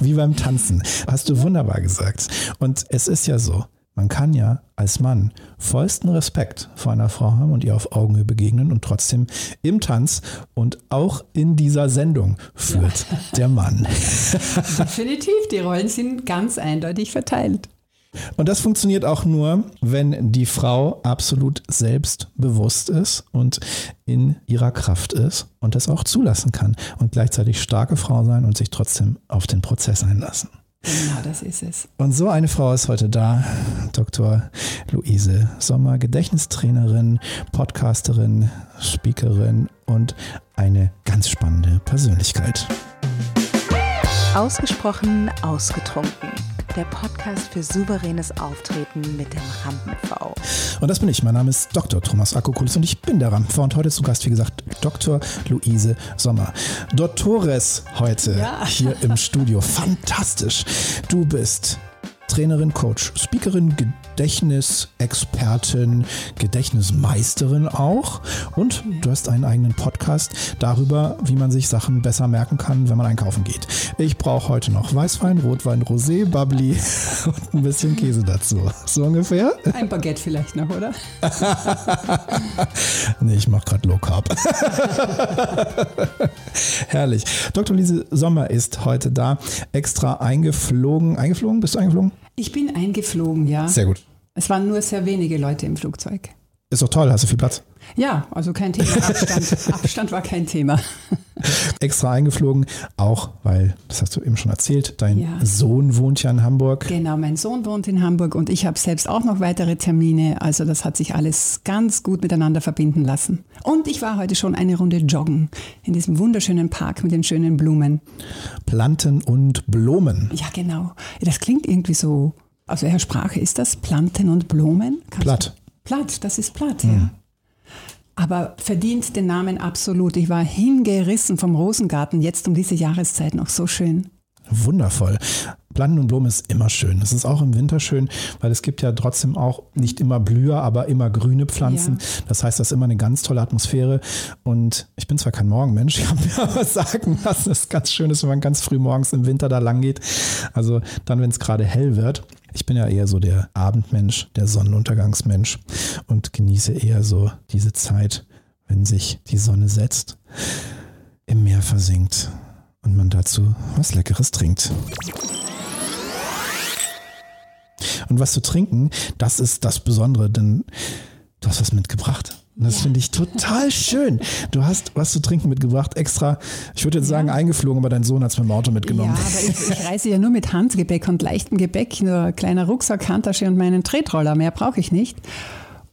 Wie beim Tanzen. Hast du wunderbar gesagt. Und es ist ja so, man kann ja als Mann vollsten Respekt vor einer Frau haben und ihr auf Augenhöhe begegnen und trotzdem im Tanz und auch in dieser Sendung führt ja. der Mann. Definitiv, die Rollen sind ganz eindeutig verteilt. Und das funktioniert auch nur, wenn die Frau absolut selbstbewusst ist und in ihrer Kraft ist und das auch zulassen kann und gleichzeitig starke Frau sein und sich trotzdem auf den Prozess einlassen. Genau, das ist es. Und so eine Frau ist heute da, Dr. Luise Sommer, Gedächtnistrainerin, Podcasterin, Speakerin und eine ganz spannende Persönlichkeit. Ausgesprochen ausgetrunken der Podcast für souveränes Auftreten mit dem Rampen-V. Und das bin ich. Mein Name ist Dr. Thomas Akokulis und ich bin der Rampen-V. Und heute zu Gast, wie gesagt, Dr. Luise Sommer. Dottores heute ja. hier im Studio. Fantastisch. Du bist Trainerin, Coach, Speakerin, Gedächtnisexpertin, Gedächtnismeisterin auch. Und du hast einen eigenen Podcast darüber, wie man sich Sachen besser merken kann, wenn man einkaufen geht. Ich brauche heute noch Weißwein, Rotwein, Rosé, Bubbly und ein bisschen Käse dazu. So ungefähr? Ein Baguette vielleicht noch, oder? nee, ich mache gerade Low Carb. Herrlich. Dr. Lise Sommer ist heute da, extra eingeflogen. Eingeflogen? Bist du eingeflogen? Ich bin eingeflogen, ja. Sehr gut. Es waren nur sehr wenige Leute im Flugzeug. Ist doch toll, hast du viel Platz? Ja, also kein Thema. Abstand, Abstand war kein Thema. Extra eingeflogen, auch weil, das hast du eben schon erzählt, dein ja. Sohn wohnt ja in Hamburg. Genau, mein Sohn wohnt in Hamburg und ich habe selbst auch noch weitere Termine. Also das hat sich alles ganz gut miteinander verbinden lassen. Und ich war heute schon eine Runde joggen in diesem wunderschönen Park mit den schönen Blumen. Planten und Blumen. Ja, genau. Das klingt irgendwie so, aus welcher Sprache ist das? Planten und Blumen? Kannst Platt. Platt, das ist platt, ja. Aber verdient den Namen absolut. Ich war hingerissen vom Rosengarten, jetzt um diese Jahreszeit noch so schön. Wundervoll. Planten und Blumen ist immer schön. Es ist auch im Winter schön, weil es gibt ja trotzdem auch nicht immer Blüher, aber immer grüne Pflanzen. Ja. Das heißt, das ist immer eine ganz tolle Atmosphäre. Und ich bin zwar kein Morgenmensch, ich habe mir aber sagen lassen, es ganz schön ist, wenn man ganz früh morgens im Winter da lang geht. Also dann, wenn es gerade hell wird. Ich bin ja eher so der Abendmensch, der Sonnenuntergangsmensch und genieße eher so diese Zeit, wenn sich die Sonne setzt, im Meer versinkt und man dazu was Leckeres trinkt. Und was zu trinken, das ist das Besondere, denn du hast was mitgebracht. Das ja. finde ich total schön. Du hast was zu trinken mitgebracht, extra, ich würde jetzt sagen, eingeflogen, aber dein Sohn hat es mit dem Auto mitgenommen. Ja, aber ich, ich, reise ja nur mit Handgepäck und leichtem Gepäck, nur ein kleiner Rucksack, Handtasche und meinen Tretroller. Mehr brauche ich nicht.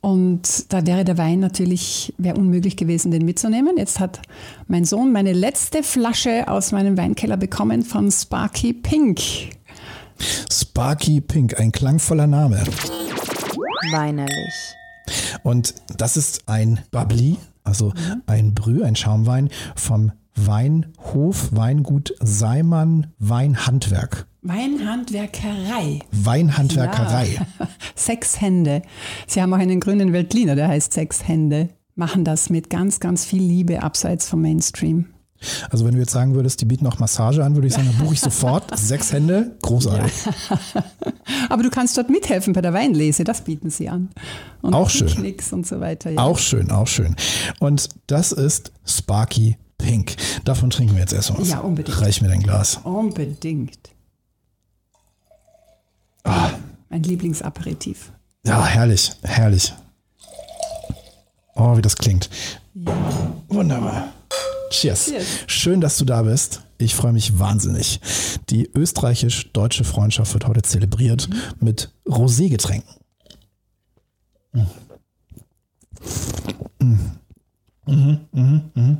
Und da wäre der Wein natürlich, wäre unmöglich gewesen, den mitzunehmen. Jetzt hat mein Sohn meine letzte Flasche aus meinem Weinkeller bekommen von Sparky Pink. Sparky Pink, ein klangvoller Name. Weinerlich. Und das ist ein Bubbly, also ein Brü, ein Schaumwein vom Weinhof, Weingut Seimann Weinhandwerk. Weinhandwerkerei. Weinhandwerkerei. Ja. Sechs Hände. Sie haben auch einen grünen Veltliner, der heißt Sechs Hände. Machen das mit ganz, ganz viel Liebe abseits vom Mainstream. Also wenn du jetzt sagen würdest, die bieten auch Massage an, würde ich sagen, dann buche ich sofort. Sechs Hände, großartig. Ja. Aber du kannst dort mithelfen bei der Weinlese, das bieten sie an. Und auch schön. und so weiter. Ja. Auch schön, auch schön. Und das ist Sparky Pink. Davon trinken wir jetzt erstmal was. Ja, unbedingt. Reich mir dein Glas. Unbedingt. Ah. Mein Lieblingsaperitif. Ja, herrlich, herrlich. Oh, wie das klingt. Ja. Wunderbar. Cheers. Cheers. Schön, dass du da bist. Ich freue mich wahnsinnig. Die österreichisch-deutsche Freundschaft wird heute zelebriert mhm. mit Rosé-Getränken. Mhm. Mhm.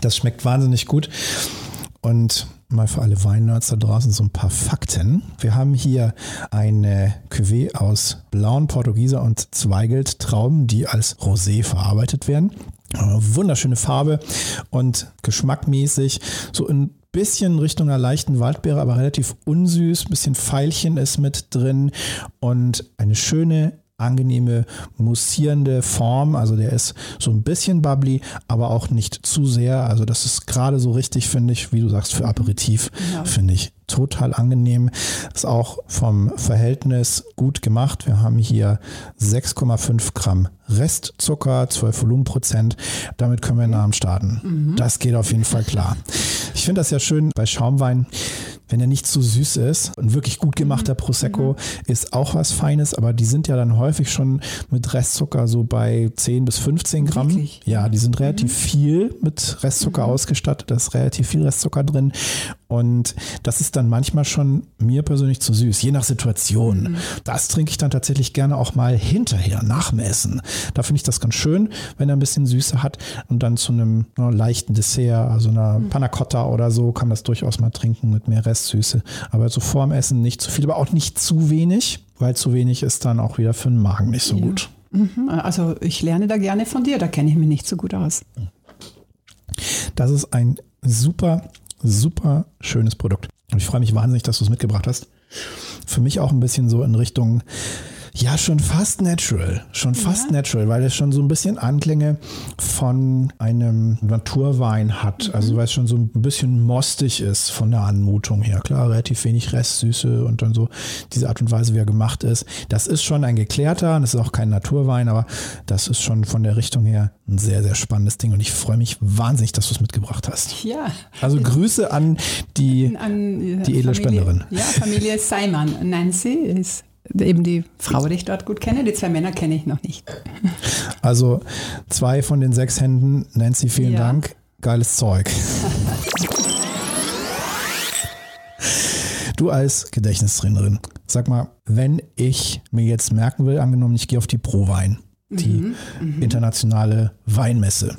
Das schmeckt wahnsinnig gut. Und mal für alle Weinnerds da draußen so ein paar Fakten. Wir haben hier eine Cuvée aus blauen Portugieser und Zweigelt-Trauben, die als Rosé verarbeitet werden. Wunderschöne Farbe und geschmackmäßig so ein bisschen Richtung einer leichten Waldbeere, aber relativ unsüß. Ein bisschen Veilchen ist mit drin und eine schöne angenehme, mussierende Form. Also der ist so ein bisschen bubbly, aber auch nicht zu sehr. Also das ist gerade so richtig, finde ich, wie du sagst, für Aperitif, ja. finde ich total angenehm. Ist auch vom Verhältnis gut gemacht. Wir haben hier 6,5 Gramm Restzucker, 12 Volumenprozent. Damit können wir in den Abend starten. Mhm. Das geht auf jeden Fall klar. Ich finde das ja schön bei Schaumwein wenn er nicht zu süß ist. Ein wirklich gut gemachter mhm. Prosecco mhm. ist auch was Feines, aber die sind ja dann häufig schon mit Restzucker so bei 10 bis 15 Gramm. Wirklich? Ja, die sind relativ mhm. viel mit Restzucker mhm. ausgestattet. Da ist relativ viel Restzucker drin. Und das ist dann manchmal schon mir persönlich zu süß, je nach Situation. Mhm. Das trinke ich dann tatsächlich gerne auch mal hinterher, nach dem Essen. Da finde ich das ganz schön, wenn er ein bisschen Süße hat und dann zu einem ne, leichten Dessert, also einer mhm. Panna Cotta oder so, kann das durchaus mal trinken mit mehr Restsüße. Aber so vorm Essen nicht zu viel, aber auch nicht zu wenig, weil zu wenig ist dann auch wieder für den Magen nicht so ja. gut. Mhm. Also ich lerne da gerne von dir, da kenne ich mich nicht so gut aus. Das ist ein super super schönes Produkt. Und ich freue mich wahnsinnig, dass du es mitgebracht hast. Für mich auch ein bisschen so in Richtung ja, schon fast natural. Schon fast ja. natural, weil es schon so ein bisschen Anklänge von einem Naturwein hat. Mhm. Also weil es schon so ein bisschen mostig ist von der Anmutung her. Klar, relativ wenig Restsüße und dann so diese Art und Weise, wie er gemacht ist. Das ist schon ein geklärter, das ist auch kein Naturwein, aber das ist schon von der Richtung her ein sehr, sehr spannendes Ding. Und ich freue mich wahnsinnig, dass du es mitgebracht hast. Ja. Also Grüße an die, an, die edle Familie, Spenderin. Ja, Familie Seimann. Nancy ist eben die Frau, die ich dort gut kenne. Die zwei Männer kenne ich noch nicht. Also zwei von den sechs Händen. Nancy, vielen ja. Dank. Geiles Zeug. Du als Gedächtnistrainerin, sag mal, wenn ich mir jetzt merken will, angenommen, ich gehe auf die Prowein, die mhm, mhm. internationale Weinmesse.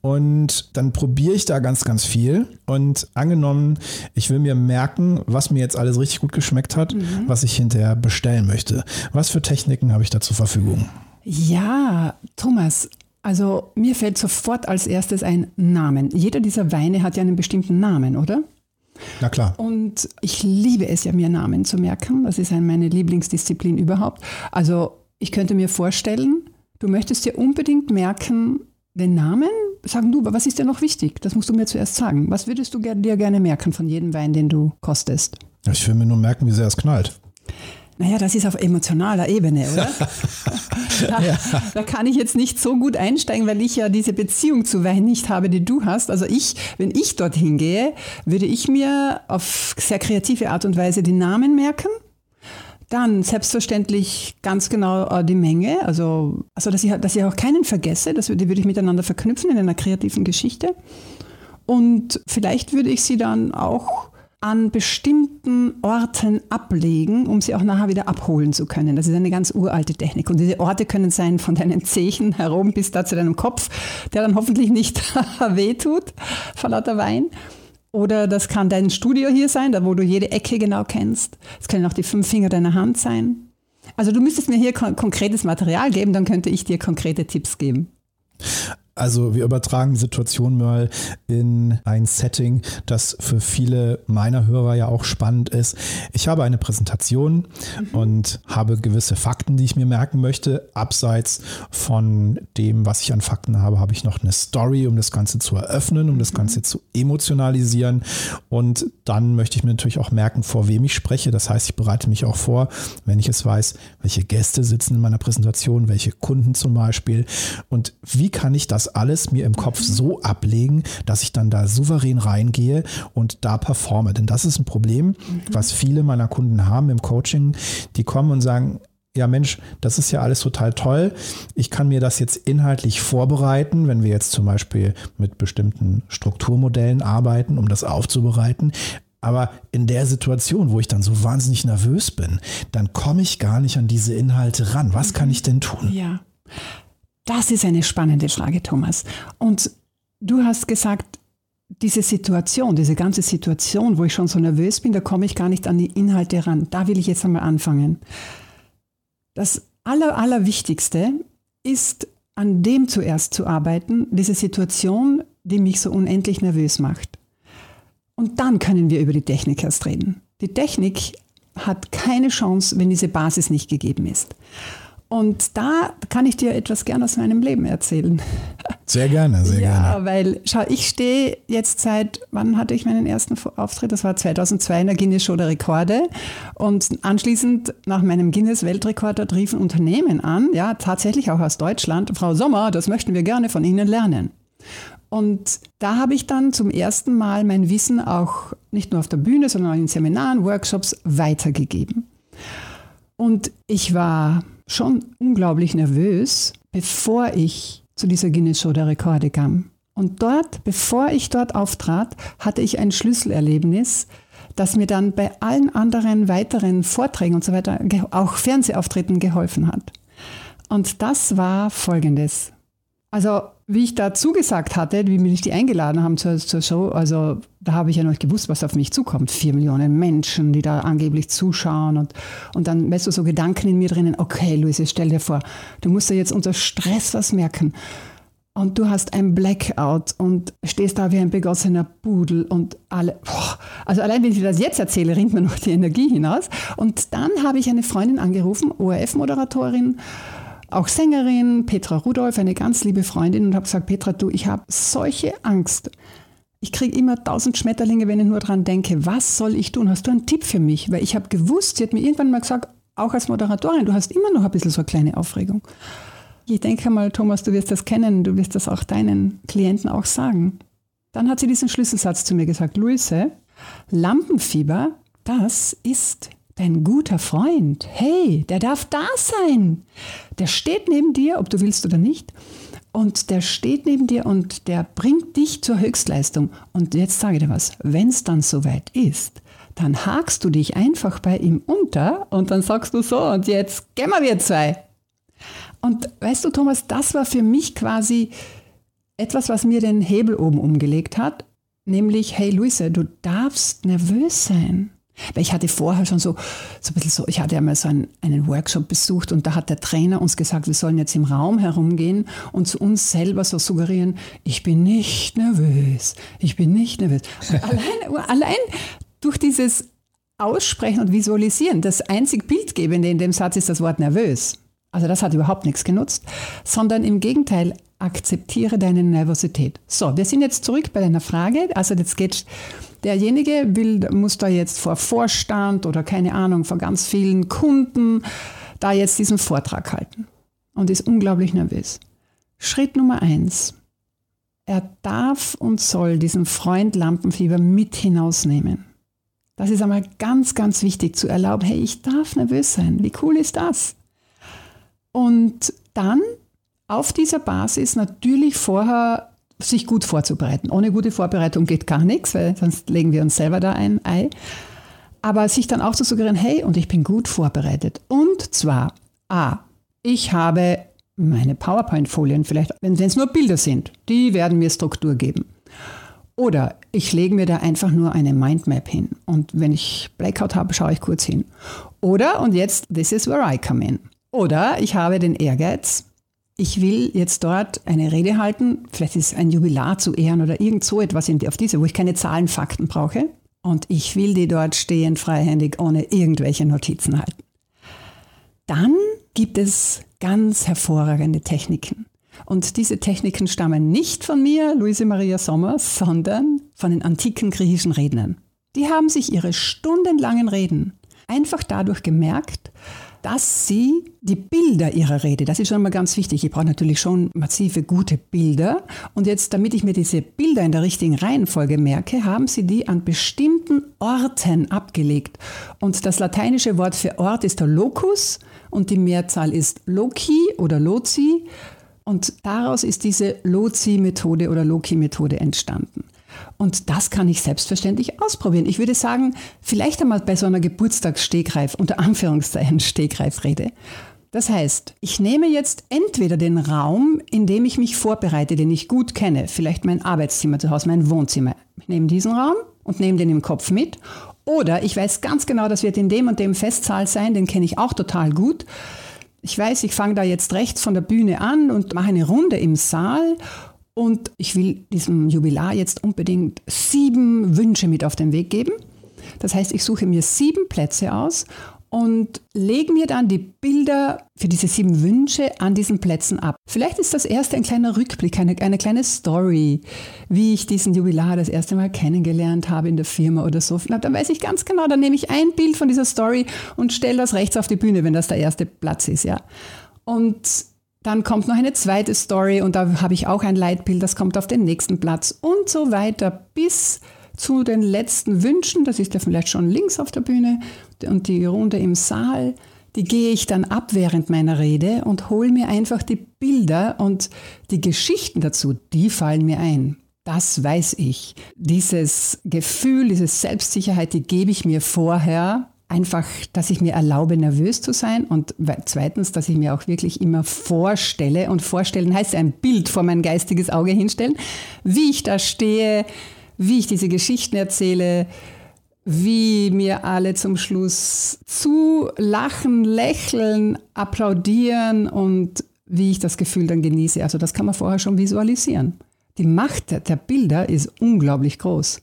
Und dann probiere ich da ganz, ganz viel. Und angenommen, ich will mir merken, was mir jetzt alles richtig gut geschmeckt hat, mhm. was ich hinterher bestellen möchte. Was für Techniken habe ich da zur Verfügung? Ja, Thomas, also mir fällt sofort als erstes ein Namen. Jeder dieser Weine hat ja einen bestimmten Namen, oder? Na klar. Und ich liebe es ja, mir Namen zu merken. Das ist meine Lieblingsdisziplin überhaupt. Also ich könnte mir vorstellen, du möchtest dir unbedingt merken, den Namen? Sagen du, was ist dir noch wichtig? Das musst du mir zuerst sagen. Was würdest du dir gerne merken von jedem Wein, den du kostest? Ich will mir nur merken, wie sehr es knallt. Naja, das ist auf emotionaler Ebene, oder? da, ja. da, kann ich jetzt nicht so gut einsteigen, weil ich ja diese Beziehung zu Wein nicht habe, die du hast. Also ich, wenn ich dorthin gehe, würde ich mir auf sehr kreative Art und Weise die Namen merken dann selbstverständlich ganz genau äh, die Menge, also, also dass, ich, dass ich auch keinen vergesse, das, die würde ich miteinander verknüpfen in einer kreativen Geschichte. Und vielleicht würde ich sie dann auch an bestimmten Orten ablegen, um sie auch nachher wieder abholen zu können. Das ist eine ganz uralte Technik. Und diese Orte können sein von deinen Zehen herum bis da zu deinem Kopf, der dann hoffentlich nicht wehtut vor lauter Wein. Oder das kann dein Studio hier sein, da wo du jede Ecke genau kennst. Es können auch die fünf Finger deiner Hand sein. Also du müsstest mir hier kon konkretes Material geben, dann könnte ich dir konkrete Tipps geben. Also wir übertragen die Situation mal in ein Setting, das für viele meiner Hörer ja auch spannend ist. Ich habe eine Präsentation mhm. und habe gewisse Fakten, die ich mir merken möchte. Abseits von dem, was ich an Fakten habe, habe ich noch eine Story, um das Ganze zu eröffnen, um das Ganze mhm. zu emotionalisieren. Und dann möchte ich mir natürlich auch merken, vor wem ich spreche. Das heißt, ich bereite mich auch vor, wenn ich es weiß, welche Gäste sitzen in meiner Präsentation, welche Kunden zum Beispiel. Und wie kann ich das alles mir im Kopf so ablegen, dass ich dann da souverän reingehe und da performe. Denn das ist ein Problem, mhm. was viele meiner Kunden haben im Coaching. Die kommen und sagen, ja Mensch, das ist ja alles total toll. Ich kann mir das jetzt inhaltlich vorbereiten, wenn wir jetzt zum Beispiel mit bestimmten Strukturmodellen arbeiten, um das aufzubereiten. Aber in der Situation, wo ich dann so wahnsinnig nervös bin, dann komme ich gar nicht an diese Inhalte ran. Was kann ich denn tun? Ja, das ist eine spannende Frage, Thomas. Und du hast gesagt, diese Situation, diese ganze Situation, wo ich schon so nervös bin, da komme ich gar nicht an die Inhalte ran. Da will ich jetzt einmal anfangen. Das Aller, Allerwichtigste ist, an dem zuerst zu arbeiten, diese Situation, die mich so unendlich nervös macht. Und dann können wir über die Technik erst reden. Die Technik hat keine Chance, wenn diese Basis nicht gegeben ist. Und da kann ich dir etwas gern aus meinem Leben erzählen. Sehr gerne, sehr ja, gerne. Ja, weil, schau, ich stehe jetzt seit, wann hatte ich meinen ersten Auftritt? Das war 2002 in der Guinness Show der Rekorde. Und anschließend nach meinem Guinness-Weltrekord dort riefen Unternehmen an, ja, tatsächlich auch aus Deutschland, Frau Sommer, das möchten wir gerne von Ihnen lernen. Und da habe ich dann zum ersten Mal mein Wissen auch nicht nur auf der Bühne, sondern auch in Seminaren, Workshops weitergegeben. Und ich war schon unglaublich nervös, bevor ich zu dieser Guinness Show der Rekorde kam. Und dort, bevor ich dort auftrat, hatte ich ein Schlüsselerlebnis, das mir dann bei allen anderen weiteren Vorträgen und so weiter, auch Fernsehauftritten geholfen hat. Und das war folgendes. Also, wie ich da zugesagt hatte, wie mich die eingeladen haben zur, zur Show, also da habe ich ja noch nicht gewusst, was auf mich zukommt. Vier Millionen Menschen, die da angeblich zuschauen und, und dann, weißt du, so Gedanken in mir drinnen, okay, Luise, stell dir vor, du musst ja jetzt unter Stress was merken und du hast ein Blackout und stehst da wie ein begossener Pudel und alle, boah, also allein wenn ich das jetzt erzähle, ringt mir noch die Energie hinaus. Und dann habe ich eine Freundin angerufen, ORF-Moderatorin, auch Sängerin, Petra Rudolph, eine ganz liebe Freundin und habe gesagt, Petra, du, ich habe solche Angst. Ich kriege immer tausend Schmetterlinge, wenn ich nur dran denke, was soll ich tun? Hast du einen Tipp für mich? Weil ich habe gewusst, sie hat mir irgendwann mal gesagt, auch als Moderatorin, du hast immer noch ein bisschen so eine kleine Aufregung. Ich denke mal, Thomas, du wirst das kennen, du wirst das auch deinen Klienten auch sagen. Dann hat sie diesen Schlüsselsatz zu mir gesagt, Luise, Lampenfieber, das ist dein guter Freund. Hey, der darf da sein. Der steht neben dir, ob du willst oder nicht. Und der steht neben dir und der bringt dich zur Höchstleistung. Und jetzt sage ich dir was, wenn es dann soweit ist, dann hakst du dich einfach bei ihm unter und dann sagst du so, und jetzt gehen wir zwei. Und weißt du, Thomas, das war für mich quasi etwas, was mir den Hebel oben umgelegt hat, nämlich, hey Luise, du darfst nervös sein. Weil ich hatte vorher schon so, so ein bisschen so, ich hatte einmal so einen, einen Workshop besucht und da hat der Trainer uns gesagt, wir sollen jetzt im Raum herumgehen und zu uns selber so suggerieren, ich bin nicht nervös, ich bin nicht nervös. allein, allein durch dieses Aussprechen und Visualisieren, das einzig Bildgebende in dem Satz ist das Wort nervös. Also das hat überhaupt nichts genutzt, sondern im Gegenteil, akzeptiere deine Nervosität. So, wir sind jetzt zurück bei deiner Frage. Also jetzt geht derjenige will, muss da jetzt vor Vorstand oder keine Ahnung, vor ganz vielen Kunden da jetzt diesen Vortrag halten und ist unglaublich nervös. Schritt Nummer eins. Er darf und soll diesen Freund Lampenfieber mit hinausnehmen. Das ist einmal ganz, ganz wichtig zu erlauben, hey, ich darf nervös sein. Wie cool ist das? Und dann auf dieser Basis natürlich vorher sich gut vorzubereiten. Ohne gute Vorbereitung geht gar nichts, weil sonst legen wir uns selber da ein Ei. Aber sich dann auch zu suggerieren, hey, und ich bin gut vorbereitet. Und zwar, a, ich habe meine PowerPoint-Folien vielleicht, wenn es nur Bilder sind, die werden mir Struktur geben. Oder ich lege mir da einfach nur eine Mindmap hin. Und wenn ich Blackout habe, schaue ich kurz hin. Oder, und jetzt, this is where I come in. Oder ich habe den Ehrgeiz, ich will jetzt dort eine Rede halten, vielleicht ist es ein Jubilar zu ehren oder irgend so etwas auf diese, wo ich keine Zahlen, Fakten brauche. Und ich will die dort stehend, freihändig, ohne irgendwelche Notizen halten. Dann gibt es ganz hervorragende Techniken. Und diese Techniken stammen nicht von mir, Luise Maria Sommer, sondern von den antiken griechischen Rednern. Die haben sich ihre stundenlangen Reden einfach dadurch gemerkt, dass sie die Bilder ihrer Rede, das ist schon mal ganz wichtig, ich brauche natürlich schon massive gute Bilder und jetzt, damit ich mir diese Bilder in der richtigen Reihenfolge merke, haben sie die an bestimmten Orten abgelegt. Und das lateinische Wort für Ort ist der Locus und die Mehrzahl ist Loci oder Loci und daraus ist diese Loci-Methode oder Loci-Methode entstanden. Und das kann ich selbstverständlich ausprobieren. Ich würde sagen, vielleicht einmal bei so einer Geburtstagsstegreif, unter Anführungszeichen Stegreifrede. Das heißt, ich nehme jetzt entweder den Raum, in dem ich mich vorbereite, den ich gut kenne, vielleicht mein Arbeitszimmer zu Hause, mein Wohnzimmer. Ich nehme diesen Raum und nehme den im Kopf mit. Oder ich weiß ganz genau, das wird in dem und dem Festsaal sein, den kenne ich auch total gut. Ich weiß, ich fange da jetzt rechts von der Bühne an und mache eine Runde im Saal und ich will diesem Jubilar jetzt unbedingt sieben Wünsche mit auf den Weg geben. Das heißt, ich suche mir sieben Plätze aus und lege mir dann die Bilder für diese sieben Wünsche an diesen Plätzen ab. Vielleicht ist das erste ein kleiner Rückblick, eine, eine kleine Story, wie ich diesen Jubilar das erste Mal kennengelernt habe in der Firma oder so. Dann weiß ich ganz genau, dann nehme ich ein Bild von dieser Story und stelle das rechts auf die Bühne, wenn das der erste Platz ist, ja. Und dann kommt noch eine zweite Story und da habe ich auch ein Leitbild, das kommt auf den nächsten Platz und so weiter bis zu den letzten Wünschen. Das ist ja vielleicht schon links auf der Bühne und die Runde im Saal. Die gehe ich dann ab während meiner Rede und hole mir einfach die Bilder und die Geschichten dazu, die fallen mir ein. Das weiß ich. Dieses Gefühl, diese Selbstsicherheit, die gebe ich mir vorher einfach, dass ich mir erlaube, nervös zu sein und zweitens, dass ich mir auch wirklich immer vorstelle und vorstellen heißt ein Bild vor mein geistiges Auge hinstellen, wie ich da stehe, wie ich diese Geschichten erzähle, wie mir alle zum Schluss zu lachen, lächeln, applaudieren und wie ich das Gefühl dann genieße. Also das kann man vorher schon visualisieren. Die Macht der Bilder ist unglaublich groß.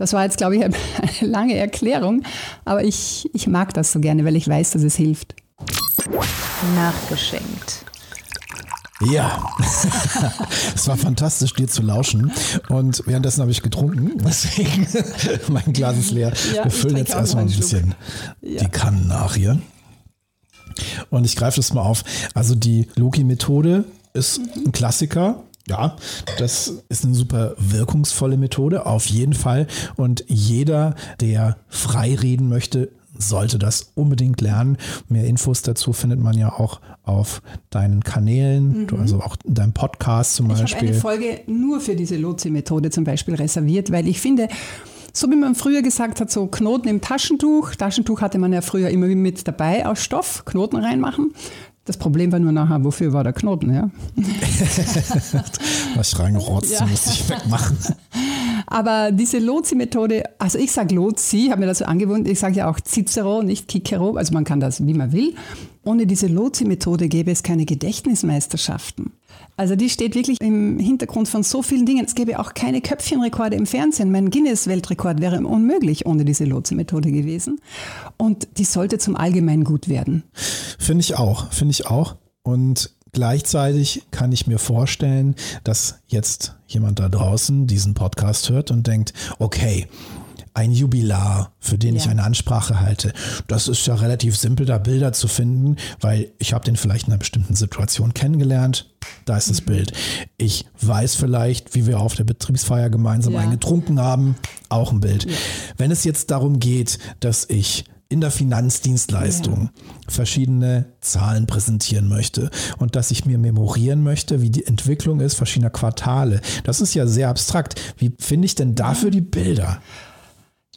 Das war jetzt, glaube ich, eine lange Erklärung, aber ich, ich mag das so gerne, weil ich weiß, dass es hilft. Nachgeschenkt. Ja, es war fantastisch, dir zu lauschen. Und währenddessen habe ich getrunken, deswegen mein Glas ist leer. Ja, Wir füllen jetzt erstmal ein bisschen ja. die Kannen nach hier. Und ich greife das mal auf. Also die Loki-Methode ist ein Klassiker. Ja, das ist eine super wirkungsvolle Methode, auf jeden Fall. Und jeder, der frei reden möchte, sollte das unbedingt lernen. Mehr Infos dazu findet man ja auch auf deinen Kanälen, mhm. also auch in deinem Podcast zum Beispiel. Ich habe eine Folge nur für diese Lotsi-Methode zum Beispiel reserviert, weil ich finde, so wie man früher gesagt hat, so Knoten im Taschentuch. Taschentuch hatte man ja früher immer mit dabei aus Stoff, Knoten reinmachen. Das Problem war nur nachher, wofür war der Knoten, ja? Was ich reingerotzt, ja. musste ich wegmachen. Aber diese Lotsi-Methode, also ich sage Lotsi, habe mir das so angewohnt, ich sage ja auch Cicero, nicht Cicero, also man kann das, wie man will. Ohne diese Lotsi-Methode gäbe es keine Gedächtnismeisterschaften. Also die steht wirklich im Hintergrund von so vielen Dingen. Es gäbe auch keine Köpfchenrekorde im Fernsehen. Mein Guinness-Weltrekord wäre unmöglich ohne diese Lotsi-Methode gewesen. Und die sollte zum Allgemeingut werden. Finde ich auch, finde ich auch. Und Gleichzeitig kann ich mir vorstellen, dass jetzt jemand da draußen diesen Podcast hört und denkt, okay, ein Jubilar, für den ja. ich eine Ansprache halte. Das ist ja relativ simpel, da Bilder zu finden, weil ich habe den vielleicht in einer bestimmten Situation kennengelernt. Da ist das mhm. Bild. Ich weiß vielleicht, wie wir auf der Betriebsfeier gemeinsam ja. eingetrunken haben. Auch ein Bild. Ja. Wenn es jetzt darum geht, dass ich in der Finanzdienstleistung ja. verschiedene Zahlen präsentieren möchte und dass ich mir memorieren möchte, wie die Entwicklung ist verschiedener Quartale. Das ist ja sehr abstrakt. Wie finde ich denn dafür die Bilder?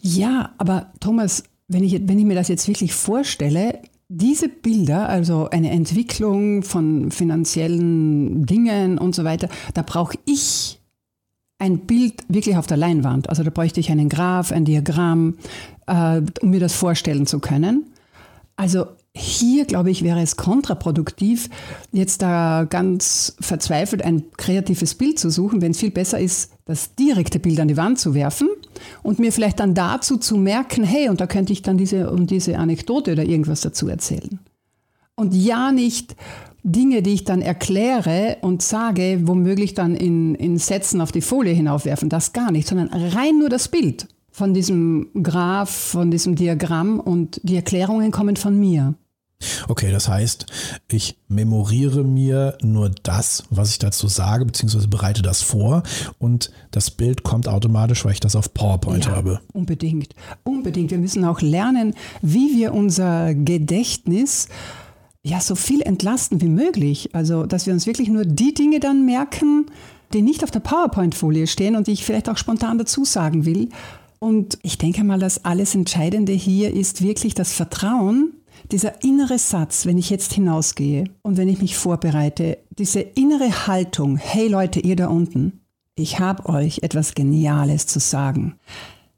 Ja, aber Thomas, wenn ich, wenn ich mir das jetzt wirklich vorstelle, diese Bilder, also eine Entwicklung von finanziellen Dingen und so weiter, da brauche ich ein Bild wirklich auf der Leinwand. Also da bräuchte ich einen Graph, ein Diagramm, äh, um mir das vorstellen zu können. Also hier, glaube ich, wäre es kontraproduktiv, jetzt da ganz verzweifelt ein kreatives Bild zu suchen, wenn es viel besser ist, das direkte Bild an die Wand zu werfen und mir vielleicht dann dazu zu merken, hey, und da könnte ich dann diese und diese Anekdote oder irgendwas dazu erzählen. Und ja nicht Dinge, die ich dann erkläre und sage, womöglich dann in, in Sätzen auf die Folie hinaufwerfen, das gar nicht, sondern rein nur das Bild von diesem Graph, von diesem Diagramm und die Erklärungen kommen von mir. Okay, das heißt, ich memoriere mir nur das, was ich dazu sage, beziehungsweise bereite das vor und das Bild kommt automatisch, weil ich das auf PowerPoint ja, habe. Unbedingt, unbedingt. Wir müssen auch lernen, wie wir unser Gedächtnis ja so viel entlasten wie möglich. Also, dass wir uns wirklich nur die Dinge dann merken, die nicht auf der PowerPoint-Folie stehen und die ich vielleicht auch spontan dazu sagen will. Und ich denke mal, das alles Entscheidende hier ist wirklich das Vertrauen, dieser innere Satz, wenn ich jetzt hinausgehe und wenn ich mich vorbereite, diese innere Haltung, hey Leute, ihr da unten, ich habe euch etwas Geniales zu sagen.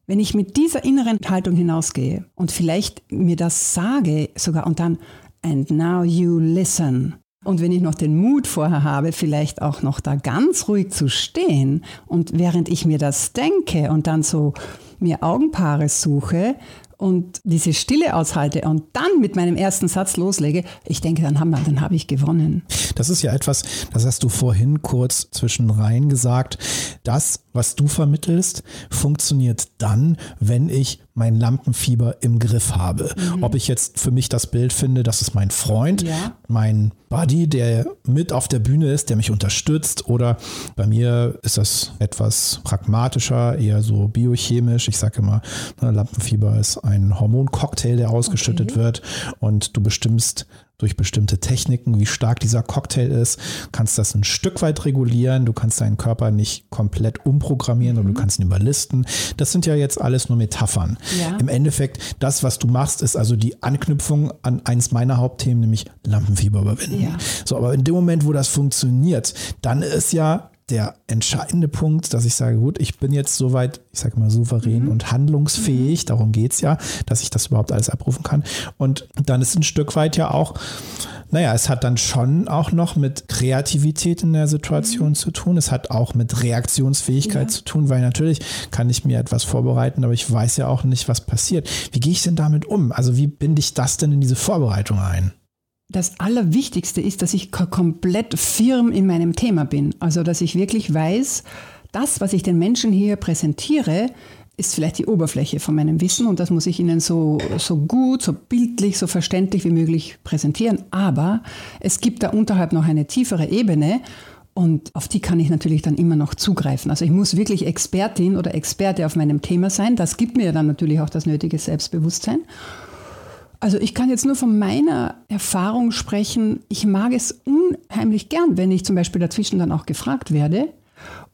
Wenn ich mit dieser inneren Haltung hinausgehe und vielleicht mir das sage sogar und dann, and now you listen. Und wenn ich noch den Mut vorher habe, vielleicht auch noch da ganz ruhig zu stehen und während ich mir das denke und dann so mir Augenpaare suche und diese Stille aushalte und dann mit meinem ersten Satz loslege, ich denke, dann haben wir, dann habe ich gewonnen. Das ist ja etwas, das hast du vorhin kurz zwischen rein gesagt. Das, was du vermittelst, funktioniert dann, wenn ich mein Lampenfieber im Griff habe. Mhm. Ob ich jetzt für mich das Bild finde, das ist mein Freund, ja. mein Buddy, der mit auf der Bühne ist, der mich unterstützt oder bei mir ist das etwas pragmatischer, eher so biochemisch. Ich sage immer, ne, Lampenfieber ist ein Hormoncocktail, der ausgeschüttet okay. wird und du bestimmst durch bestimmte Techniken, wie stark dieser Cocktail ist, kannst das ein Stück weit regulieren. Du kannst deinen Körper nicht komplett umprogrammieren, mhm. aber du kannst ihn überlisten. Das sind ja jetzt alles nur Metaphern. Ja. Im Endeffekt, das, was du machst, ist also die Anknüpfung an eins meiner Hauptthemen, nämlich Lampenfieber überwinden. Ja. So, aber in dem Moment, wo das funktioniert, dann ist ja der entscheidende Punkt, dass ich sage, gut, ich bin jetzt soweit, ich sage mal, souverän mhm. und handlungsfähig, mhm. darum geht es ja, dass ich das überhaupt alles abrufen kann. Und dann ist ein Stück weit ja auch, naja, es hat dann schon auch noch mit Kreativität in der Situation mhm. zu tun. Es hat auch mit Reaktionsfähigkeit ja. zu tun, weil natürlich kann ich mir etwas vorbereiten, aber ich weiß ja auch nicht, was passiert. Wie gehe ich denn damit um? Also wie binde ich das denn in diese Vorbereitung ein? Das Allerwichtigste ist, dass ich komplett firm in meinem Thema bin. Also, dass ich wirklich weiß, das, was ich den Menschen hier präsentiere, ist vielleicht die Oberfläche von meinem Wissen und das muss ich ihnen so, so gut, so bildlich, so verständlich wie möglich präsentieren. Aber es gibt da unterhalb noch eine tiefere Ebene und auf die kann ich natürlich dann immer noch zugreifen. Also ich muss wirklich Expertin oder Experte auf meinem Thema sein. Das gibt mir dann natürlich auch das nötige Selbstbewusstsein. Also ich kann jetzt nur von meiner Erfahrung sprechen. Ich mag es unheimlich gern, wenn ich zum Beispiel dazwischen dann auch gefragt werde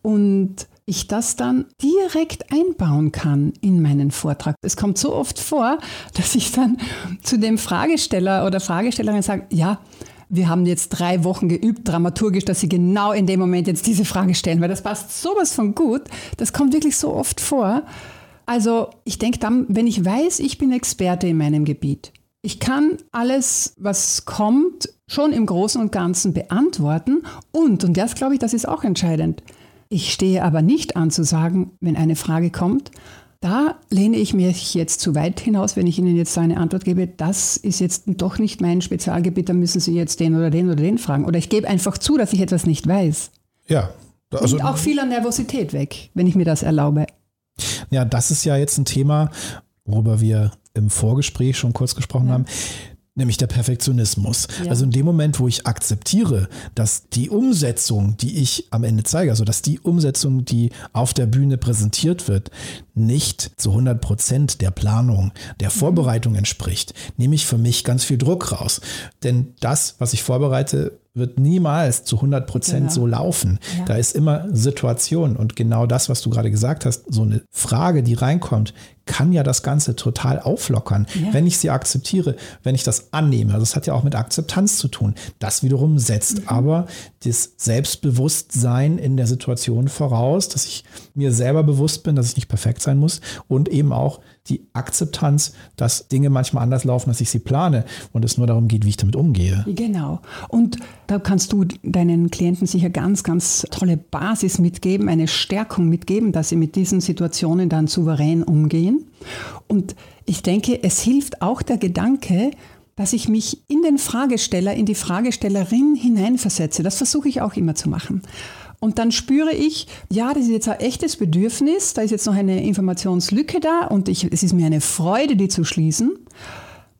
und ich das dann direkt einbauen kann in meinen Vortrag. Es kommt so oft vor, dass ich dann zu dem Fragesteller oder Fragestellerin sage, ja, wir haben jetzt drei Wochen geübt, dramaturgisch, dass Sie genau in dem Moment jetzt diese Frage stellen, weil das passt sowas von gut. Das kommt wirklich so oft vor. Also ich denke dann, wenn ich weiß, ich bin Experte in meinem Gebiet, ich kann alles, was kommt, schon im Großen und Ganzen beantworten. Und, und das glaube ich, das ist auch entscheidend. Ich stehe aber nicht an zu sagen, wenn eine Frage kommt, da lehne ich mich jetzt zu weit hinaus, wenn ich Ihnen jetzt eine Antwort gebe, das ist jetzt doch nicht mein Spezialgebiet, da müssen Sie jetzt den oder den oder den fragen. Oder ich gebe einfach zu, dass ich etwas nicht weiß. Ja. Also, Und auch viel an Nervosität weg, wenn ich mir das erlaube. Ja, das ist ja jetzt ein Thema, worüber wir im Vorgespräch schon kurz gesprochen ja. haben, nämlich der Perfektionismus. Ja. Also in dem Moment, wo ich akzeptiere, dass die Umsetzung, die ich am Ende zeige, also dass die Umsetzung, die auf der Bühne präsentiert wird, nicht zu 100 Prozent der Planung, der mhm. Vorbereitung entspricht, nehme ich für mich ganz viel Druck raus. Denn das, was ich vorbereite, wird niemals zu 100 Prozent genau. so laufen. Ja. Da ist immer Situation und genau das, was du gerade gesagt hast, so eine Frage, die reinkommt, kann ja das Ganze total auflockern, ja. wenn ich sie akzeptiere, wenn ich das annehme. Also das hat ja auch mit Akzeptanz zu tun. Das wiederum setzt mhm. aber das Selbstbewusstsein in der Situation voraus, dass ich mir selber bewusst bin, dass ich nicht perfekt sein muss und eben auch die Akzeptanz, dass Dinge manchmal anders laufen, als ich sie plane und es nur darum geht, wie ich damit umgehe. Genau. Und da kannst du deinen Klienten sicher ganz, ganz tolle Basis mitgeben, eine Stärkung mitgeben, dass sie mit diesen Situationen dann souverän umgehen. Und ich denke, es hilft auch der Gedanke, dass ich mich in den Fragesteller, in die Fragestellerin hineinversetze. Das versuche ich auch immer zu machen. Und dann spüre ich, ja, das ist jetzt ein echtes Bedürfnis, da ist jetzt noch eine Informationslücke da und ich, es ist mir eine Freude, die zu schließen.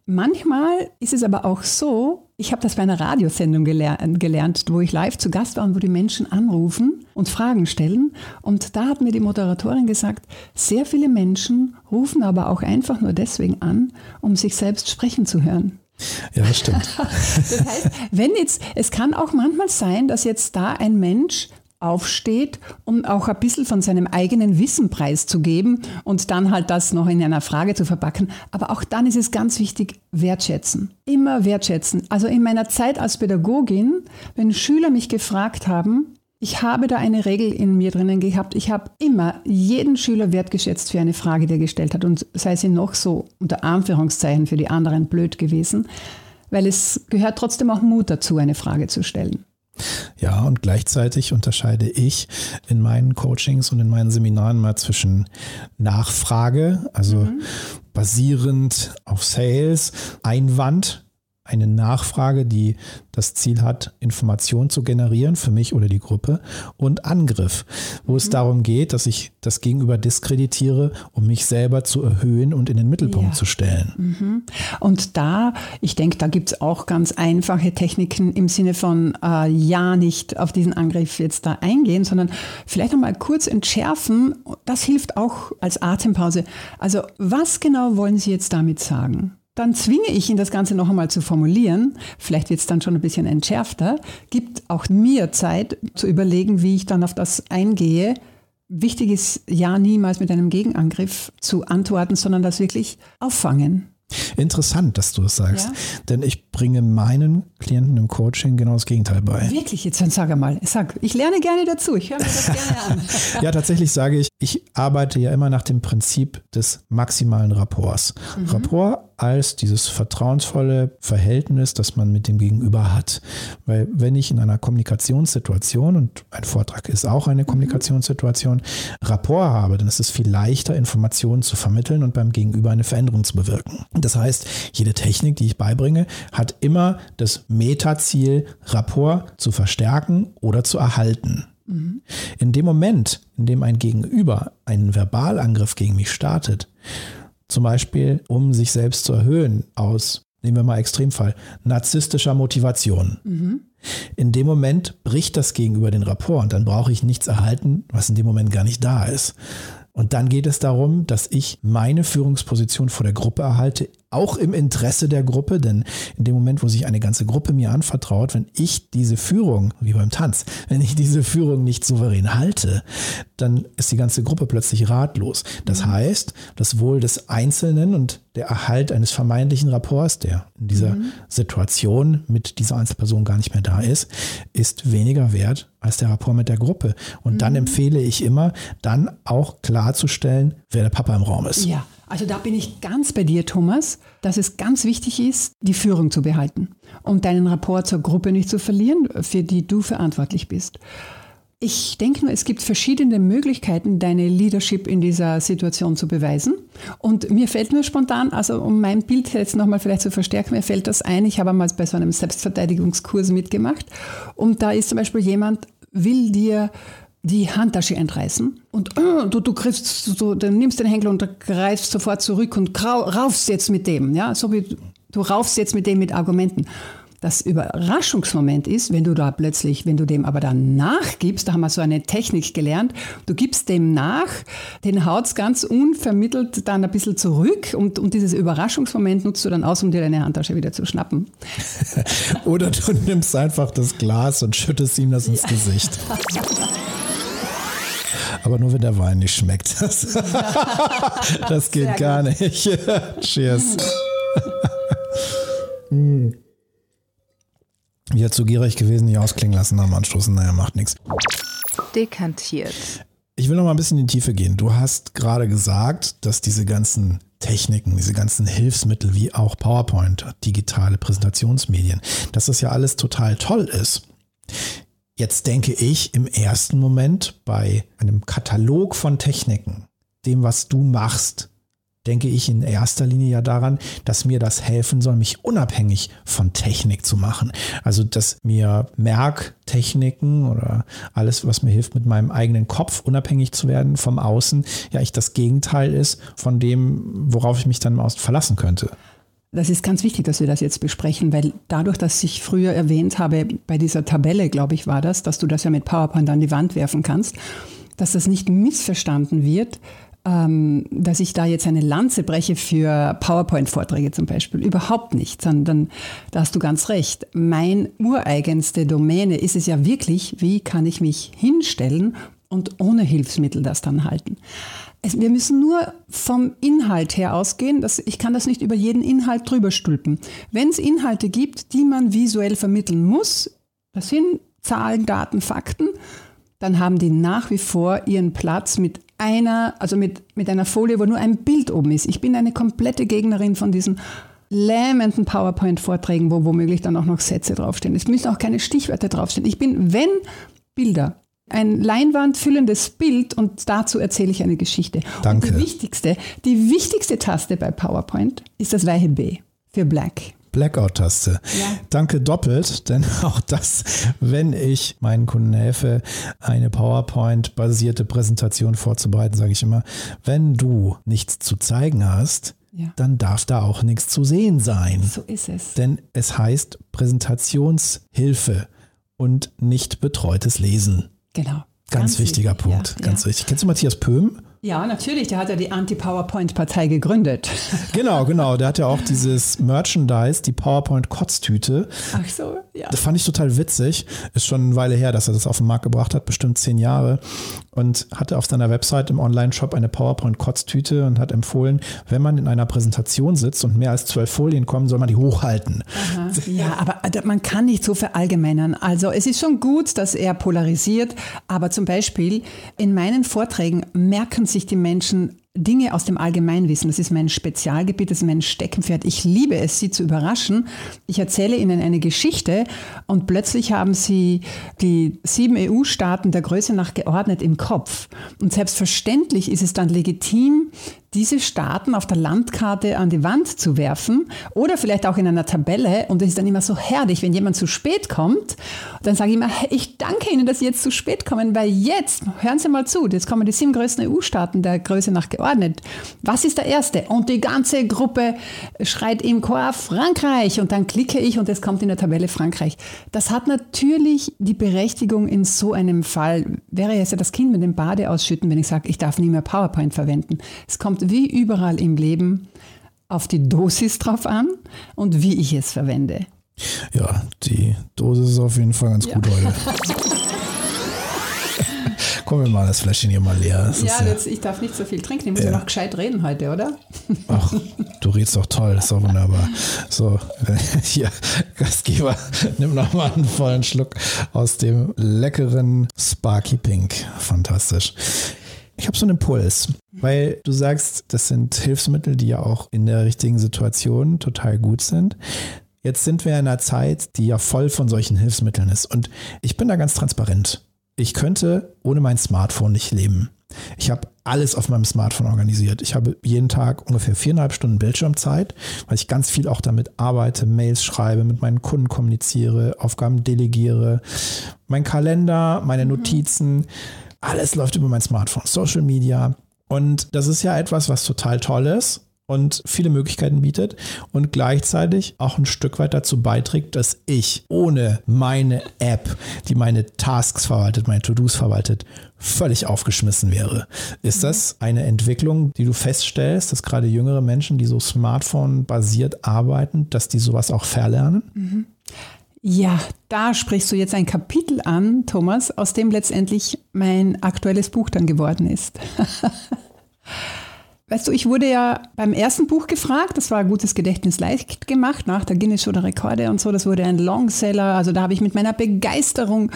Manchmal ist es aber auch so, ich habe das bei einer Radiosendung gelernt, gelernt, wo ich live zu Gast war und wo die Menschen anrufen und Fragen stellen. Und da hat mir die Moderatorin gesagt, sehr viele Menschen rufen aber auch einfach nur deswegen an, um sich selbst sprechen zu hören. Ja, das stimmt. das heißt, wenn jetzt, es kann auch manchmal sein, dass jetzt da ein Mensch aufsteht, um auch ein bisschen von seinem eigenen Wissen preiszugeben und dann halt das noch in einer Frage zu verpacken. Aber auch dann ist es ganz wichtig, wertschätzen. Immer wertschätzen. Also in meiner Zeit als Pädagogin, wenn Schüler mich gefragt haben, ich habe da eine Regel in mir drinnen gehabt. Ich habe immer jeden Schüler wertgeschätzt für eine Frage, die er gestellt hat. Und sei sie noch so unter Anführungszeichen für die anderen blöd gewesen, weil es gehört trotzdem auch Mut dazu, eine Frage zu stellen. Ja, und gleichzeitig unterscheide ich in meinen Coachings und in meinen Seminaren mal zwischen Nachfrage, also mhm. basierend auf Sales, Einwand, eine Nachfrage, die das Ziel hat, Informationen zu generieren für mich oder die Gruppe und Angriff, wo mhm. es darum geht, dass ich das Gegenüber diskreditiere, um mich selber zu erhöhen und in den Mittelpunkt ja. zu stellen. Mhm. Und da, ich denke, da gibt es auch ganz einfache Techniken im Sinne von äh, ja nicht auf diesen Angriff jetzt da eingehen, sondern vielleicht nochmal kurz entschärfen. Das hilft auch als Atempause. Also was genau wollen Sie jetzt damit sagen? Dann zwinge ich ihn, das Ganze noch einmal zu formulieren. Vielleicht wird es dann schon ein bisschen entschärfter. Gibt auch mir Zeit zu überlegen, wie ich dann auf das eingehe. Wichtig ist ja niemals mit einem Gegenangriff zu antworten, sondern das wirklich auffangen. Interessant, dass du das sagst. Ja? Denn ich bringe meinen Klienten im Coaching genau das Gegenteil bei. Wirklich? Jetzt dann sag mal. Sag, ich lerne gerne dazu. Ich höre mir das gerne an. ja, tatsächlich sage ich, ich arbeite ja immer nach dem Prinzip des maximalen Rapports. Mhm. Rapport als dieses vertrauensvolle Verhältnis, das man mit dem Gegenüber hat. Weil wenn ich in einer Kommunikationssituation, und ein Vortrag ist auch eine mhm. Kommunikationssituation, Rapport habe, dann ist es viel leichter, Informationen zu vermitteln und beim Gegenüber eine Veränderung zu bewirken. Das heißt, jede Technik, die ich beibringe, hat immer das Metaziel, Rapport zu verstärken oder zu erhalten. Mhm. In dem Moment, in dem ein Gegenüber einen Verbalangriff gegen mich startet, zum Beispiel um sich selbst zu erhöhen aus, nehmen wir mal Extremfall, narzisstischer Motivation. Mhm. In dem Moment bricht das gegenüber den Rapport und dann brauche ich nichts erhalten, was in dem Moment gar nicht da ist. Und dann geht es darum, dass ich meine Führungsposition vor der Gruppe erhalte, auch im Interesse der Gruppe, denn in dem Moment, wo sich eine ganze Gruppe mir anvertraut, wenn ich diese Führung, wie beim Tanz, wenn ich diese Führung nicht souverän halte, dann ist die ganze Gruppe plötzlich ratlos. Das mhm. heißt, das Wohl des Einzelnen und der Erhalt eines vermeintlichen Rapports, der in dieser mhm. Situation mit dieser Einzelperson gar nicht mehr da ist, ist weniger wert als der Rapport mit der Gruppe. Und mhm. dann empfehle ich immer, dann auch klarzustellen, wer der Papa im Raum ist. Ja. Also da bin ich ganz bei dir, Thomas, dass es ganz wichtig ist, die Führung zu behalten und deinen Rapport zur Gruppe nicht zu verlieren, für die du verantwortlich bist. Ich denke nur, es gibt verschiedene Möglichkeiten, deine Leadership in dieser Situation zu beweisen. Und mir fällt nur spontan, also um mein Bild jetzt nochmal vielleicht zu verstärken, mir fällt das ein, ich habe einmal bei so einem Selbstverteidigungskurs mitgemacht und da ist zum Beispiel jemand, will dir die Handtasche entreißen und uh, du, du griffst, du, du nimmst den Händler und greifst sofort zurück und raufst jetzt mit dem, ja, so wie du raufst jetzt mit dem mit Argumenten. Das Überraschungsmoment ist, wenn du da plötzlich, wenn du dem aber dann nachgibst, da haben wir so eine Technik gelernt, du gibst dem nach, den haut's ganz unvermittelt dann ein bisschen zurück und, und dieses Überraschungsmoment nutzt du dann aus, um dir deine Handtasche wieder zu schnappen. Oder du nimmst einfach das Glas und schüttest ihm das ins Gesicht. Aber nur wenn der Wein nicht schmeckt. Das, das geht gar nicht. Cheers. Hm. Wieder zu gierig gewesen, nicht ausklingen lassen, am Anstoßen, naja, macht nichts. Dekantiert. Ich will noch mal ein bisschen in die Tiefe gehen. Du hast gerade gesagt, dass diese ganzen Techniken, diese ganzen Hilfsmittel wie auch PowerPoint, digitale Präsentationsmedien, dass das ja alles total toll ist. Jetzt denke ich im ersten Moment bei einem Katalog von Techniken, dem, was du machst, denke ich in erster Linie ja daran, dass mir das helfen soll, mich unabhängig von Technik zu machen. Also, dass mir Merktechniken oder alles, was mir hilft, mit meinem eigenen Kopf unabhängig zu werden vom Außen, ja, ich das Gegenteil ist von dem, worauf ich mich dann mal verlassen könnte. Das ist ganz wichtig, dass wir das jetzt besprechen, weil dadurch, dass ich früher erwähnt habe, bei dieser Tabelle, glaube ich, war das, dass du das ja mit PowerPoint an die Wand werfen kannst, dass das nicht missverstanden wird, ähm, dass ich da jetzt eine Lanze breche für PowerPoint-Vorträge zum Beispiel. Überhaupt nicht, sondern da hast du ganz recht. Mein ureigenste Domäne ist es ja wirklich, wie kann ich mich hinstellen und ohne Hilfsmittel das dann halten. Wir müssen nur vom Inhalt her ausgehen. Das, ich kann das nicht über jeden Inhalt drüber stülpen. Wenn es Inhalte gibt, die man visuell vermitteln muss, das sind Zahlen, Daten, Fakten, dann haben die nach wie vor ihren Platz mit einer, also mit, mit einer Folie, wo nur ein Bild oben ist. Ich bin eine komplette Gegnerin von diesen lähmenden PowerPoint-Vorträgen, wo womöglich dann auch noch Sätze draufstehen. Es müssen auch keine Stichwörter draufstehen. Ich bin, wenn Bilder, ein leinwandfüllendes Bild und dazu erzähle ich eine Geschichte. Danke. Und die wichtigste, die wichtigste Taste bei PowerPoint ist das weiche B für Black. Blackout-Taste. Ja. Danke doppelt, denn auch das, wenn ich meinen Kunden helfe, eine PowerPoint-basierte Präsentation vorzubereiten, sage ich immer, wenn du nichts zu zeigen hast, Ja. dann darf da auch nichts zu sehen sein. So ist es. Denn es heißt Präsentationshilfe und nicht betreutes Lesen. Genau. Ganz, wichtiger wichtig, Punkt. Ja, Ganz ja. wichtig. Kennst du Matthias Pöhm? Ja, natürlich. Der hat ja die Anti-PowerPoint-Partei gegründet. Genau, genau. Der hat ja auch dieses Merchandise, die PowerPoint-Kotztüte. Ach so, ja. Das fand ich total witzig. Ist schon eine Weile her, dass er das auf den Markt gebracht hat, bestimmt zehn Jahre. Und hatte auf seiner Website im Online-Shop eine PowerPoint-Kotztüte und hat empfohlen, wenn man in einer Präsentation sitzt und mehr als zwölf Folien kommen, soll man die hochhalten. Aha. Ja, aber also man kann nicht so verallgemeinern. Also es ist schon gut, dass er polarisiert, aber zum Beispiel in meinen Vorträgen merken sich die Menschen Dinge aus dem Allgemeinwissen. Das ist mein Spezialgebiet, das ist mein Steckenpferd. Ich liebe es, sie zu überraschen. Ich erzähle ihnen eine Geschichte und plötzlich haben sie die sieben EU-Staaten der Größe nach geordnet im Kopf. Und selbstverständlich ist es dann legitim, diese Staaten auf der Landkarte an die Wand zu werfen oder vielleicht auch in einer Tabelle. Und es ist dann immer so herrlich, wenn jemand zu spät kommt, dann sage ich immer, "Hey, ich danke Ihnen, dass Sie jetzt zu spät kommen, weil jetzt, hören Sie mal zu, jetzt kommen die sieben größten EU-Staaten der Größe nach geordnet. Was ist der erste? Und die ganze Gruppe schreit im Chor Frankreich und dann klicke ich und es kommt in der Tabelle Frankreich. Das hat natürlich die Berechtigung in so einem Fall. Wäre jetzt ja das Kind mit dem Bade ausschütten, wenn ich sage, ich darf nie mehr PowerPoint verwenden. Es kommt wie überall im Leben auf die Dosis drauf an und wie ich es verwende. Ja, die Dose ist auf jeden Fall ganz gut heute. Komm, wir machen das Fläschchen hier mal leer. Das Ja, jetzt, ich darf nicht so viel trinken. Ich muss ja, Ja. noch gescheit reden heute, oder? Ach, du redest doch toll, das ist doch wunderbar. So, hier, Gastgeber, nimm noch mal einen vollen Schluck aus dem leckeren Sparky Pink. Fantastisch. Ich habe so einen Impuls, weil du sagst, das sind Hilfsmittel, die ja auch in der richtigen Situation total gut sind. Jetzt sind wir in einer Zeit, die ja voll von solchen Hilfsmitteln ist. Und ich bin da ganz transparent. Ich könnte ohne mein Smartphone nicht leben. Ich habe alles auf meinem Smartphone organisiert. Ich habe jeden Tag ungefähr viereinhalb Stunden Bildschirmzeit, weil ich ganz viel auch damit arbeite, Mails schreibe, mit meinen Kunden kommuniziere, Aufgaben delegiere, mein Kalender, meine Notizen, alles läuft über mein Smartphone, Social Media. Und das ist ja etwas, was total toll ist und viele Möglichkeiten bietet und gleichzeitig auch ein Stück weit dazu beiträgt, dass ich ohne meine App, die meine Tasks verwaltet, meine To-Dos verwaltet, völlig aufgeschmissen wäre. Ist das eine Entwicklung, die du feststellst, dass gerade jüngere Menschen, die so Smartphone-basiert arbeiten, dass die sowas auch verlernen? Ja, da sprichst du jetzt ein Kapitel an, Thomas, aus dem letztendlich mein aktuelles Buch dann geworden ist. Weißt du, ich wurde ja beim ersten Buch gefragt, das war Gutes Gedächtnis leicht gemacht, nach der Guinness Show der Rekorde und so, das wurde ein Longseller, also da habe ich mit meiner Begeisterung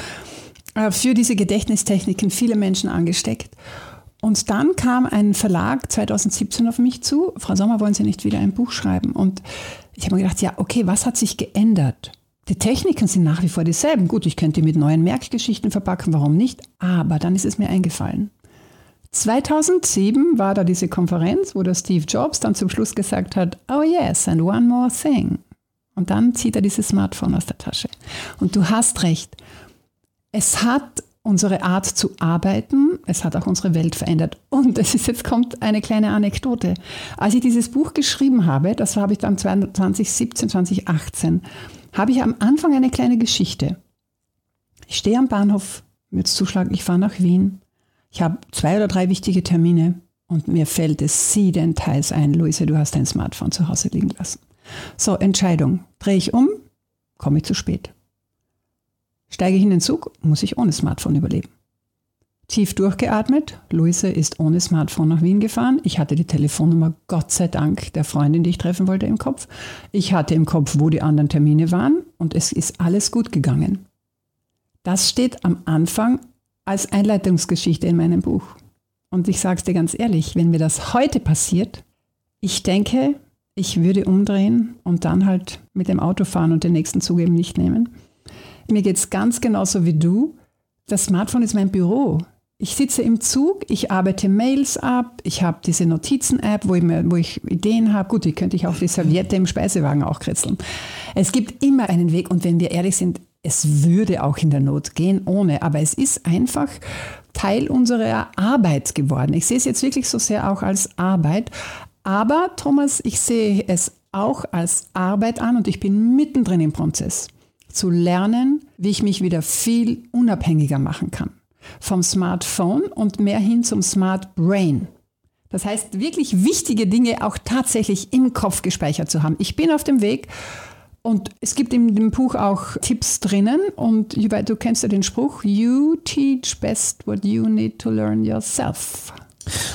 äh, für diese Gedächtnistechniken viele Menschen angesteckt. Und dann kam ein Verlag 2017 auf mich zu, Frau Sommer, wollen Sie nicht wieder ein Buch schreiben? Und ich habe mir gedacht, ja, okay, was hat sich geändert? Die Techniken sind nach wie vor dieselben. Gut, ich könnte die mit neuen Merkgeschichten verpacken, warum nicht? Aber dann ist es mir eingefallen. 2007 war da diese Konferenz, wo der Steve Jobs dann zum Schluss gesagt hat, oh yes, and one more thing. Und dann zieht er dieses Smartphone aus der Tasche. Und du hast recht. Es hat unsere Art zu arbeiten, es hat auch unsere Welt verändert. Und es ist, jetzt kommt eine kleine Anekdote. Als ich dieses Buch geschrieben habe, das habe ich dann 2017, 2018, habe ich am Anfang eine kleine Geschichte. Ich stehe am Bahnhof, jetzt zuschlagen, ich fahre nach Wien. Ich habe zwei oder drei wichtige Termine und mir fällt es siedenteils ein, Luise, du hast dein Smartphone zu Hause liegen lassen. So, Entscheidung. Drehe ich um, komme ich zu spät. Steige ich in den Zug, muss ich ohne Smartphone überleben. Tief durchgeatmet, Luise ist ohne Smartphone nach Wien gefahren. Ich hatte die Telefonnummer, Gott sei Dank, der Freundin, die ich treffen wollte, im Kopf. Ich hatte im Kopf, wo die anderen Termine waren und es ist alles gut gegangen. Das steht am Anfang als Einleitungsgeschichte in meinem Buch. Und ich sage es dir ganz ehrlich, wenn mir das heute passiert, ich denke, ich würde umdrehen und dann halt mit dem Auto fahren und den nächsten Zug eben nicht nehmen. Mir geht es ganz genauso wie du. das Smartphone ist mein Büro. Ich sitze im Zug, ich arbeite Mails ab, ich habe diese Notizen-App, wo, ich wo ich Ideen habe. Gut, die könnte ich auf die Serviette im Speisewagen auch kritzeln. Es gibt immer einen Weg und wenn wir ehrlich sind, es würde auch in der Not gehen ohne, aber es ist einfach Teil unserer Arbeit geworden. Ich sehe es jetzt wirklich so sehr auch als Arbeit. Aber Thomas, ich sehe es auch als Arbeit an und ich bin mittendrin im Prozess zu lernen, wie ich mich wieder viel unabhängiger machen kann. Vom Smartphone und mehr hin zum Smart Brain. Das heißt, wirklich wichtige Dinge auch tatsächlich im Kopf gespeichert zu haben. Ich bin auf dem Weg und es gibt in dem Buch auch Tipps drinnen und du kennst ja den Spruch, You teach best what you need to learn yourself.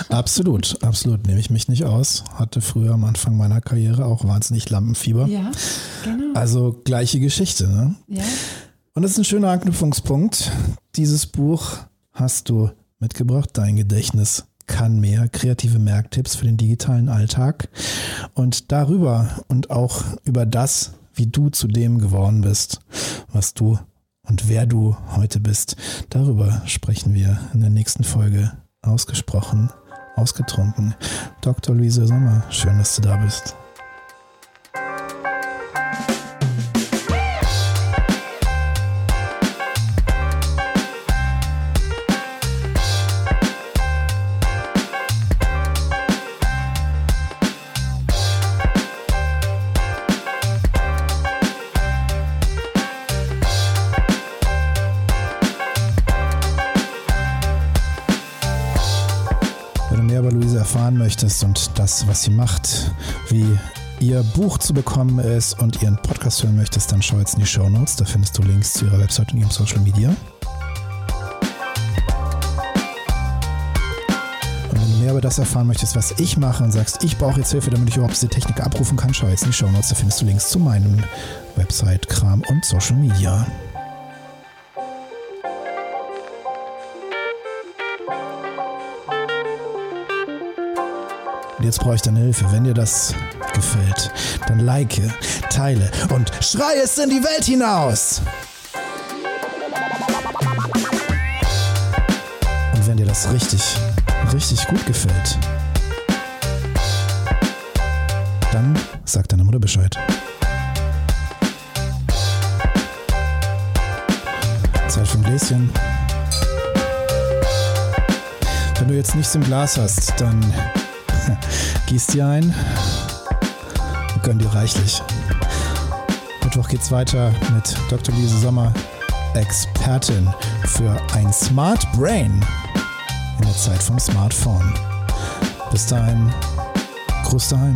Absolut, absolut. Nehme ich mich nicht aus. Hatte früher am Anfang meiner Karriere auch wahnsinnig Lampenfieber. Ja, genau. Also gleiche Geschichte. Ne? Ja. Und das ist ein schöner Anknüpfungspunkt. Dieses Buch hast du mitgebracht, dein Gedächtnis kann mehr, kreative Merktipps für den digitalen Alltag. Und darüber und auch über das, wie du zu dem geworden bist, was du und wer du heute bist. Darüber sprechen wir in der nächsten Folge ausgesprochen, ausgetrunken. Dr. Luise Sommer, schön, dass du da bist. Möchtest und das, was sie macht, wie ihr Buch zu bekommen ist und ihren Podcast hören möchtest, dann schau jetzt in die Show Notes. Da findest du Links zu ihrer Website und ihrem Social Media. Und wenn du mehr über das erfahren möchtest, was ich mache und sagst, ich brauche jetzt Hilfe, damit ich überhaupt diese Technik abrufen kann, schau jetzt in die Show Notes. Da findest du Links zu meinem Website-Kram und Social Media. Und jetzt brauche ich deine Hilfe. Wenn dir das gefällt, dann like, teile und schrei es in die Welt hinaus. Und wenn dir das richtig, richtig gut gefällt, dann sag deiner Mutter Bescheid. Zeit für ein Gläschen. Wenn du jetzt nichts im Glas hast, dann Gießt dir ein gönn dir reichlich. Mittwoch geht's weiter mit Dr. Lise Sommer, Expertin für ein Smart Brain in der Zeit vom Smartphone. Bis dahin, Gruß daheim.